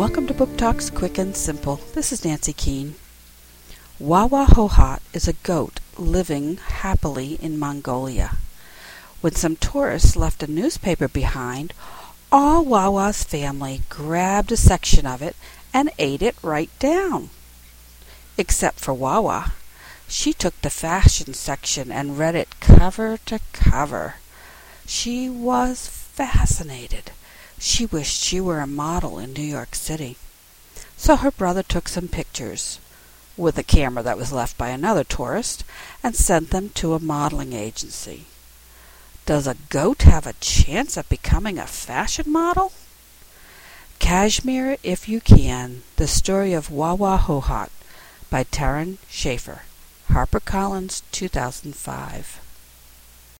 Book Talks Quick and Simple. This is Nancy Keane. Wawa Hohhot is a goat living happily in Mongolia. When some tourists left a newspaper behind, all Wawa's family grabbed a section of it and ate it right down. Except for Wawa. She took the fashion section and read it cover to cover. She was fascinated. She wished she were a model in New York City. So her brother took some pictures with a camera that was left by another tourist and sent them to a modeling agency. Does a goat have a chance of becoming a fashion model? Cashmere If You Can The Story of Wawa Hohhot by Terron Schaefer. HarperCollins 2005.